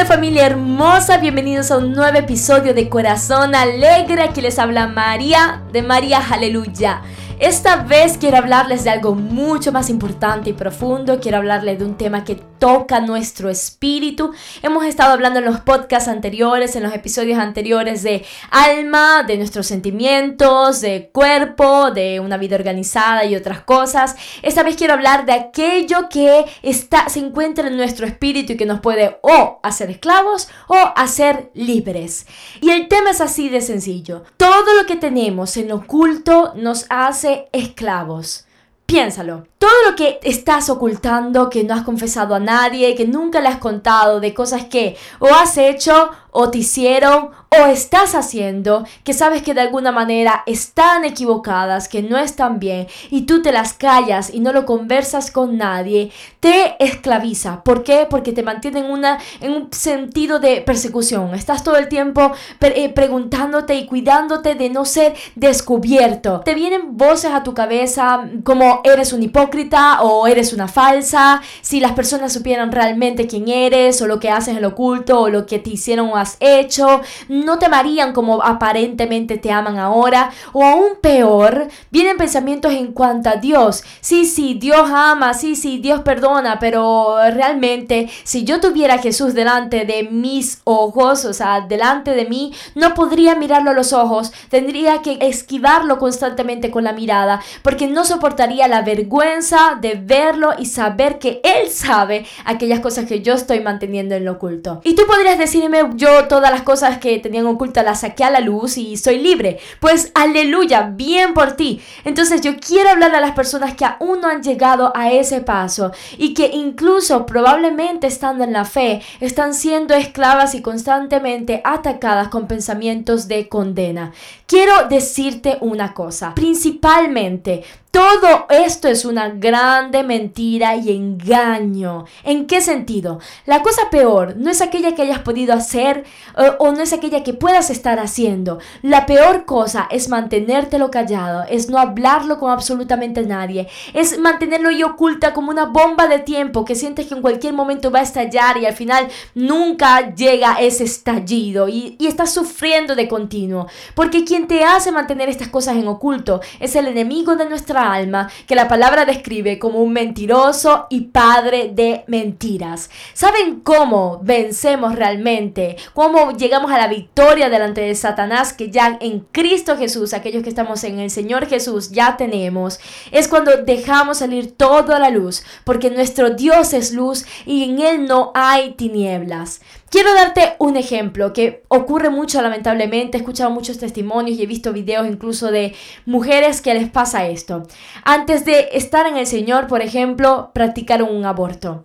Hola familia hermosa, bienvenidos a un nuevo episodio de Corazón Alegre. Aquí les habla María de María Aleluya. Esta vez quiero hablarles de algo mucho más importante y profundo. Quiero hablarles de un tema que toca nuestro espíritu. Hemos estado hablando en los podcasts anteriores, en los episodios anteriores de alma, de nuestros sentimientos, de cuerpo, de una vida organizada y otras cosas. Esta vez quiero hablar de aquello que está, se encuentra en nuestro espíritu y que nos puede o hacer esclavos o hacer libres. Y el tema es así de sencillo. Todo lo que tenemos en oculto nos hace esclavos. Piénsalo. Todo lo que estás ocultando, que no has confesado a nadie, que nunca le has contado, de cosas que o has hecho o te hicieron o estás haciendo, que sabes que de alguna manera están equivocadas, que no están bien, y tú te las callas y no lo conversas con nadie, te esclaviza. ¿Por qué? Porque te mantiene en, una, en un sentido de persecución. Estás todo el tiempo eh, preguntándote y cuidándote de no ser descubierto. Te vienen voces a tu cabeza como eres un hipócrita o eres una falsa, si las personas supieran realmente quién eres o lo que haces en lo oculto o lo que te hicieron has hecho no te amarían como aparentemente te aman ahora. O aún peor, vienen pensamientos en cuanto a Dios. Sí, sí, Dios ama, sí, sí, Dios perdona, pero realmente si yo tuviera a Jesús delante de mis ojos, o sea, delante de mí, no podría mirarlo a los ojos, tendría que esquivarlo constantemente con la mirada, porque no soportaría la vergüenza de verlo y saber que Él sabe aquellas cosas que yo estoy manteniendo en lo oculto. Y tú podrías decirme, yo todas las cosas que tenían oculta la saqué a la luz y soy libre. Pues aleluya, bien por ti. Entonces yo quiero hablar a las personas que aún no han llegado a ese paso y que incluso probablemente estando en la fe están siendo esclavas y constantemente atacadas con pensamientos de condena. Quiero decirte una cosa, principalmente todo esto es una grande mentira y engaño. ¿En qué sentido? La cosa peor no es aquella que hayas podido hacer eh, o no es aquella que puedas estar haciendo. La peor cosa es mantenértelo callado, es no hablarlo con absolutamente nadie, es mantenerlo ahí oculta como una bomba de tiempo que sientes que en cualquier momento va a estallar y al final nunca llega ese estallido y, y estás sufriendo de continuo. Porque quien te hace mantener estas cosas en oculto es el enemigo de nuestra alma que la palabra describe como un mentiroso y padre de mentiras. ¿Saben cómo vencemos realmente? ¿Cómo llegamos a la victoria delante de Satanás que ya en Cristo Jesús, aquellos que estamos en el Señor Jesús, ya tenemos? Es cuando dejamos salir toda la luz, porque nuestro Dios es luz y en Él no hay tinieblas. Quiero darte un ejemplo que ocurre mucho lamentablemente, he escuchado muchos testimonios y he visto videos incluso de mujeres que les pasa esto. Antes de estar en el Señor, por ejemplo, practicaron un aborto.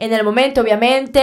En el momento, obviamente,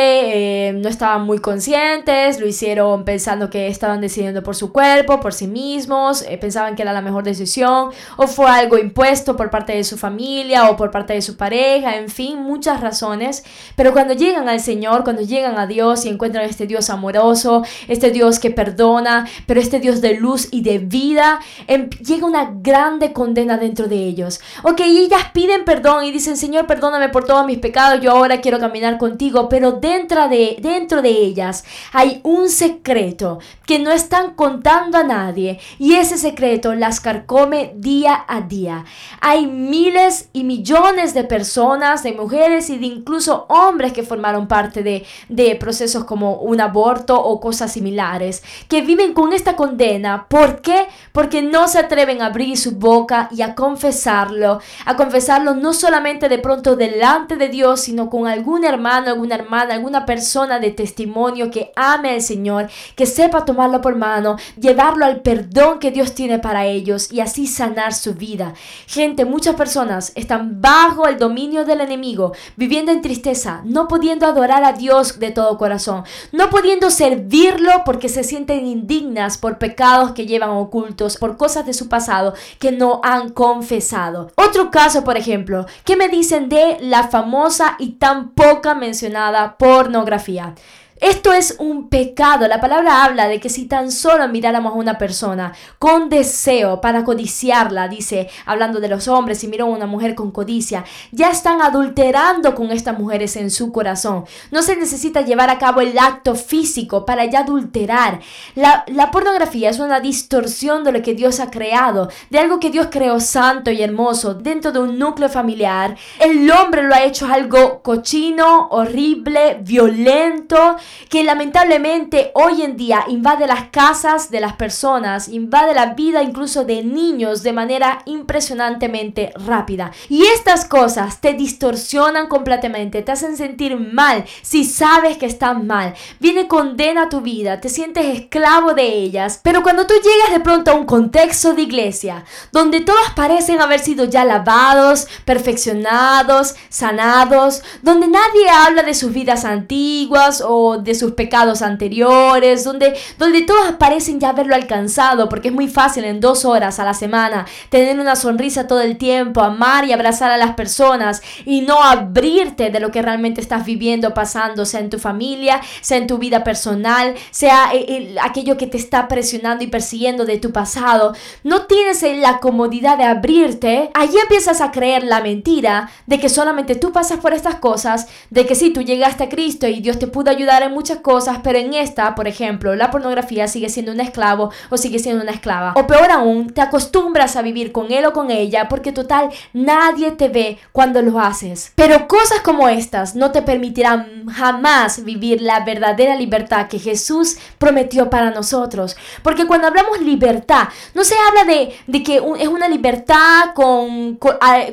eh, no estaban muy conscientes, lo hicieron pensando que estaban decidiendo por su cuerpo, por sí mismos, eh, pensaban que era la mejor decisión, o fue algo impuesto por parte de su familia o por parte de su pareja, en fin, muchas razones. Pero cuando llegan al Señor, cuando llegan a Dios y encuentran este Dios amoroso, este Dios que perdona, pero este Dios de luz y de vida, em, llega una grande condena dentro de ellos. Ok, ellas piden perdón y dicen, Señor, perdóname por todos mis pecados, yo ahora quiero caminar contigo, pero dentro de, dentro de ellas hay un secreto que no están contando a nadie y ese secreto las carcome día a día. Hay miles y millones de personas, de mujeres y de incluso hombres que formaron parte de, de procesos como un aborto o cosas similares, que viven con esta condena. ¿Por qué? Porque no se atreven a abrir su boca y a confesarlo, a confesarlo no solamente de pronto delante de Dios, sino con algún hermano, alguna hermana, alguna persona de testimonio que ame al Señor, que sepa tomarlo por mano, llevarlo al perdón que Dios tiene para ellos y así sanar su vida. Gente, muchas personas están bajo el dominio del enemigo, viviendo en tristeza, no pudiendo adorar a Dios de todo corazón, no pudiendo servirlo porque se sienten indignas por pecados que llevan ocultos, por cosas de su pasado que no han confesado. Otro caso, por ejemplo, ¿qué me dicen de la famosa y tan mencionada pornografía. Esto es un pecado. La palabra habla de que si tan solo miráramos a una persona con deseo para codiciarla, dice, hablando de los hombres, si miró a una mujer con codicia, ya están adulterando con estas mujeres en su corazón. No se necesita llevar a cabo el acto físico para ya adulterar. La, la pornografía es una distorsión de lo que Dios ha creado, de algo que Dios creó santo y hermoso dentro de un núcleo familiar. El hombre lo ha hecho algo cochino, horrible, violento que lamentablemente hoy en día invade las casas de las personas, invade la vida incluso de niños de manera impresionantemente rápida. Y estas cosas te distorsionan completamente, te hacen sentir mal si sabes que están mal. Viene condena tu vida, te sientes esclavo de ellas. Pero cuando tú llegas de pronto a un contexto de iglesia, donde todos parecen haber sido ya lavados, perfeccionados, sanados, donde nadie habla de sus vidas antiguas o de sus pecados anteriores, donde, donde todos parecen ya haberlo alcanzado, porque es muy fácil en dos horas a la semana tener una sonrisa todo el tiempo, amar y abrazar a las personas y no abrirte de lo que realmente estás viviendo, pasando, sea en tu familia, sea en tu vida personal, sea eh, aquello que te está presionando y persiguiendo de tu pasado. No tienes la comodidad de abrirte, allí empiezas a creer la mentira de que solamente tú pasas por estas cosas, de que si tú llegaste a Cristo y Dios te pudo ayudar muchas cosas, pero en esta, por ejemplo, la pornografía sigue siendo un esclavo o sigue siendo una esclava. O peor aún, te acostumbras a vivir con él o con ella porque total nadie te ve cuando lo haces. Pero cosas como estas no te permitirán jamás vivir la verdadera libertad que Jesús prometió para nosotros. Porque cuando hablamos libertad, no se habla de, de que es una libertad con,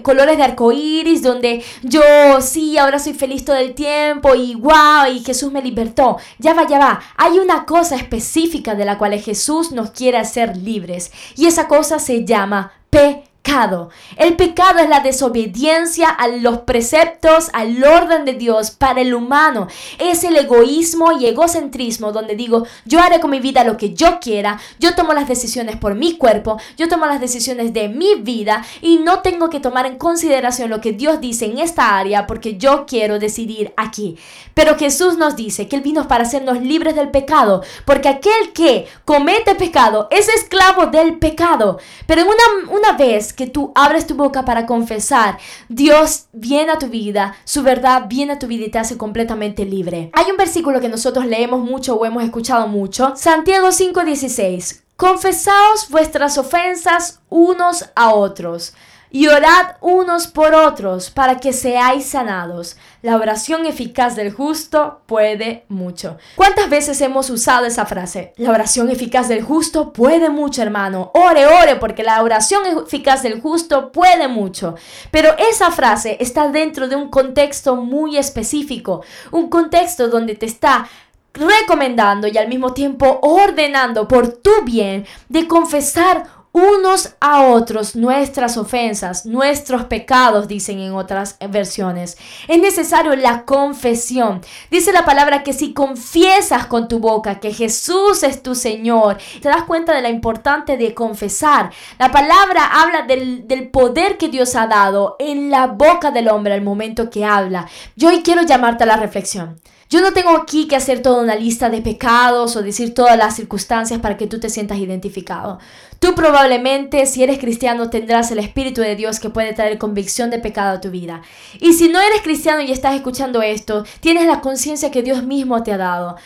colores de arcoíris, donde yo sí, ahora soy feliz todo el tiempo y wow, y Jesús me libertó ya va, ya va. Hay una cosa específica de la cual Jesús nos quiere hacer libres. Y esa cosa se llama el pecado es la desobediencia a los preceptos, al orden de Dios para el humano. Es el egoísmo y egocentrismo donde digo, yo haré con mi vida lo que yo quiera, yo tomo las decisiones por mi cuerpo, yo tomo las decisiones de mi vida y no tengo que tomar en consideración lo que Dios dice en esta área porque yo quiero decidir aquí. Pero Jesús nos dice que Él vino para hacernos libres del pecado, porque aquel que comete pecado es esclavo del pecado. Pero una, una vez que tú abres tu boca para confesar, Dios viene a tu vida, su verdad viene a tu vida y te hace completamente libre. Hay un versículo que nosotros leemos mucho o hemos escuchado mucho, Santiago 5:16. Confesaos vuestras ofensas unos a otros y orad unos por otros para que seáis sanados. La oración eficaz del justo puede mucho. ¿Cuántas veces hemos usado esa frase? La oración eficaz del justo puede mucho, hermano. Ore, ore, porque la oración eficaz del justo puede mucho. Pero esa frase está dentro de un contexto muy específico, un contexto donde te está recomendando y al mismo tiempo ordenando por tu bien de confesar unos a otros nuestras ofensas, nuestros pecados, dicen en otras versiones. Es necesario la confesión. Dice la palabra que si confiesas con tu boca que Jesús es tu Señor, te das cuenta de la importante de confesar. La palabra habla del, del poder que Dios ha dado en la boca del hombre al momento que habla. Yo hoy quiero llamarte a la reflexión. Yo no tengo aquí que hacer toda una lista de pecados o decir todas las circunstancias para que tú te sientas identificado. Tú probablemente, si eres cristiano, tendrás el Espíritu de Dios que puede traer convicción de pecado a tu vida. Y si no eres cristiano y estás escuchando esto, tienes la conciencia que Dios mismo te ha dado.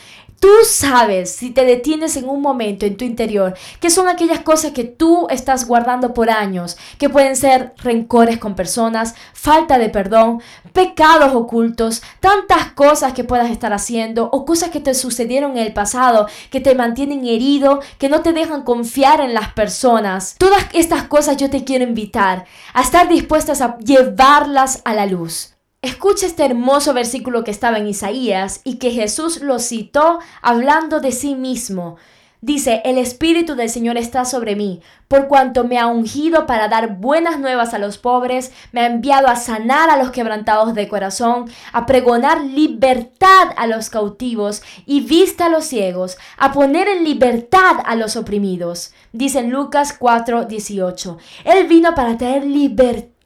Tú sabes, si te detienes en un momento en tu interior, que son aquellas cosas que tú estás guardando por años, que pueden ser rencores con personas, falta de perdón, pecados ocultos, tantas cosas que puedas estar haciendo o cosas que te sucedieron en el pasado, que te mantienen herido, que no te dejan confiar en las personas. Todas estas cosas yo te quiero invitar a estar dispuestas a llevarlas a la luz. Escucha este hermoso versículo que estaba en Isaías y que Jesús lo citó hablando de sí mismo. Dice, el Espíritu del Señor está sobre mí, por cuanto me ha ungido para dar buenas nuevas a los pobres, me ha enviado a sanar a los quebrantados de corazón, a pregonar libertad a los cautivos y vista a los ciegos, a poner en libertad a los oprimidos. Dice en Lucas 4:18, Él vino para traer libertad.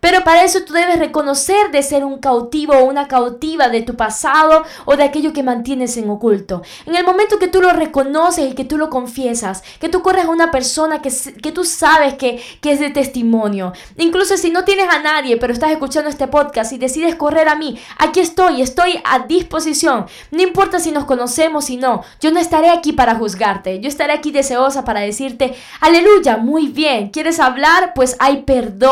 Pero para eso tú debes reconocer de ser un cautivo o una cautiva de tu pasado o de aquello que mantienes en oculto. En el momento que tú lo reconoces y que tú lo confiesas, que tú corres a una persona que, que tú sabes que, que es de testimonio. Incluso si no tienes a nadie, pero estás escuchando este podcast y decides correr a mí, aquí estoy, estoy a disposición. No importa si nos conocemos o no, yo no estaré aquí para juzgarte. Yo estaré aquí deseosa para decirte, aleluya, muy bien. ¿Quieres hablar? Pues hay perdón,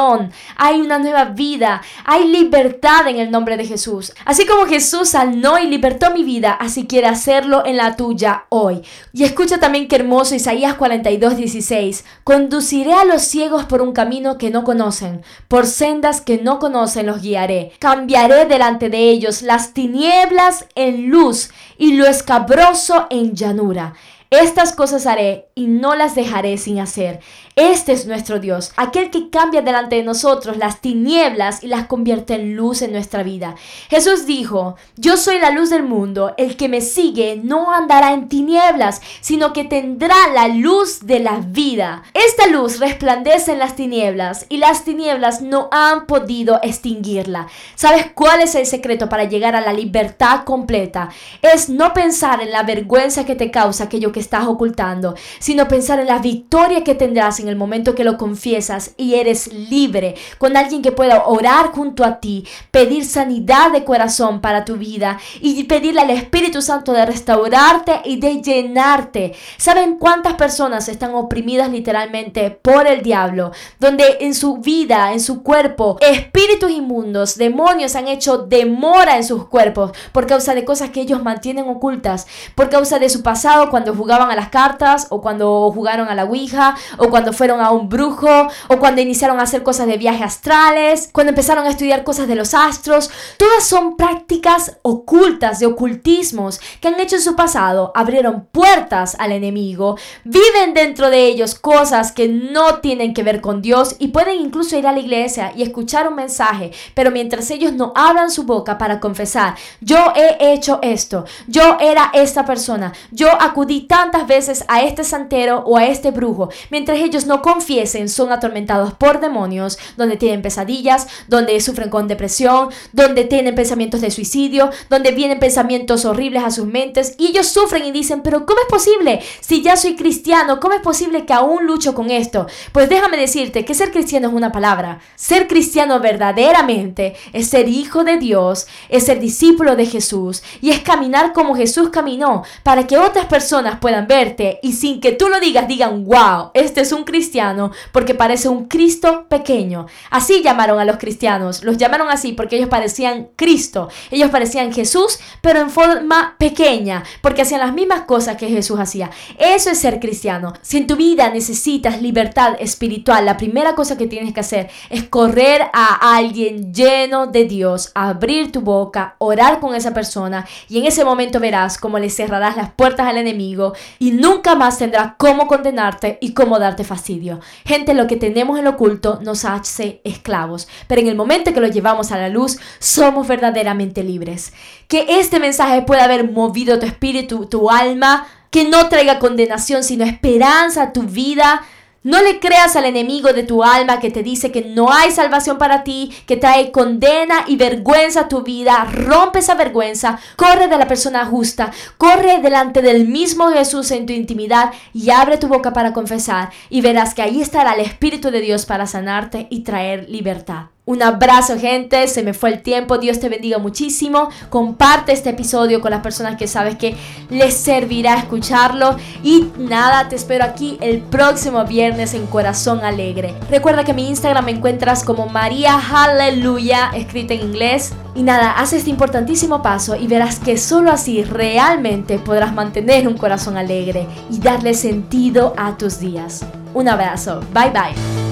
hay una nueva vida, hay libertad en el nombre de Jesús. Así como Jesús sanó y libertó mi vida, así quiere hacerlo en la tuya hoy. Y escucha también qué hermoso Isaías 42, 16. Conduciré a los ciegos por un camino que no conocen, por sendas que no conocen los guiaré. Cambiaré delante de ellos las tinieblas en luz y lo escabroso en llanura. Estas cosas haré y no las dejaré sin hacer. Este es nuestro Dios, aquel que cambia delante de nosotros las tinieblas y las convierte en luz en nuestra vida. Jesús dijo, yo soy la luz del mundo, el que me sigue no andará en tinieblas, sino que tendrá la luz de la vida. Esta luz resplandece en las tinieblas y las tinieblas no han podido extinguirla. ¿Sabes cuál es el secreto para llegar a la libertad completa? Es no pensar en la vergüenza que te causa aquello que estás ocultando, sino pensar en la victoria que tendrás en el momento que lo confiesas y eres libre, con alguien que pueda orar junto a ti, pedir sanidad de corazón para tu vida y pedirle al Espíritu Santo de restaurarte y de llenarte. ¿Saben cuántas personas están oprimidas literalmente por el diablo? Donde en su vida, en su cuerpo, espíritus inmundos, demonios han hecho demora en sus cuerpos por causa de cosas que ellos mantienen ocultas, por causa de su pasado cuando jugaron jugaban a las cartas, o cuando jugaron a la Ouija, o cuando fueron a un brujo, o cuando iniciaron a hacer cosas de viajes astrales, cuando empezaron a estudiar cosas de los astros. Todas son prácticas ocultas de ocultismos que han hecho en su pasado, abrieron puertas al enemigo, viven dentro de ellos cosas que no tienen que ver con Dios y pueden incluso ir a la iglesia y escuchar un mensaje, pero mientras ellos no abran su boca para confesar, yo he hecho esto, yo era esta persona, yo acudí tantas veces a este santero o a este brujo, mientras ellos no confiesen, son atormentados por demonios, donde tienen pesadillas, donde sufren con depresión, donde tienen pensamientos de suicidio, donde vienen pensamientos horribles a sus mentes y ellos sufren y dicen, pero ¿cómo es posible? Si ya soy cristiano, ¿cómo es posible que aún lucho con esto? Pues déjame decirte que ser cristiano es una palabra. Ser cristiano verdaderamente es ser hijo de Dios, es ser discípulo de Jesús y es caminar como Jesús caminó para que otras personas puedan puedan verte y sin que tú lo digas digan, wow, este es un cristiano porque parece un Cristo pequeño. Así llamaron a los cristianos, los llamaron así porque ellos parecían Cristo, ellos parecían Jesús, pero en forma pequeña, porque hacían las mismas cosas que Jesús hacía. Eso es ser cristiano. Si en tu vida necesitas libertad espiritual, la primera cosa que tienes que hacer es correr a alguien lleno de Dios, abrir tu boca, orar con esa persona y en ese momento verás cómo le cerrarás las puertas al enemigo y nunca más tendrá cómo condenarte y cómo darte fastidio. Gente, lo que tenemos en lo oculto nos hace esclavos, pero en el momento que lo llevamos a la luz, somos verdaderamente libres. Que este mensaje pueda haber movido tu espíritu, tu alma, que no traiga condenación, sino esperanza a tu vida no le creas al enemigo de tu alma que te dice que no hay salvación para ti, que trae condena y vergüenza a tu vida. Rompe esa vergüenza, corre de la persona justa, corre delante del mismo Jesús en tu intimidad y abre tu boca para confesar y verás que ahí estará el Espíritu de Dios para sanarte y traer libertad. Un abrazo gente, se me fue el tiempo, Dios te bendiga muchísimo. Comparte este episodio con las personas que sabes que les servirá escucharlo. Y nada, te espero aquí el próximo viernes en Corazón Alegre. Recuerda que mi Instagram me encuentras como María Hallelujah, escrita en inglés. Y nada, haz este importantísimo paso y verás que solo así realmente podrás mantener un corazón alegre y darle sentido a tus días. Un abrazo, bye bye.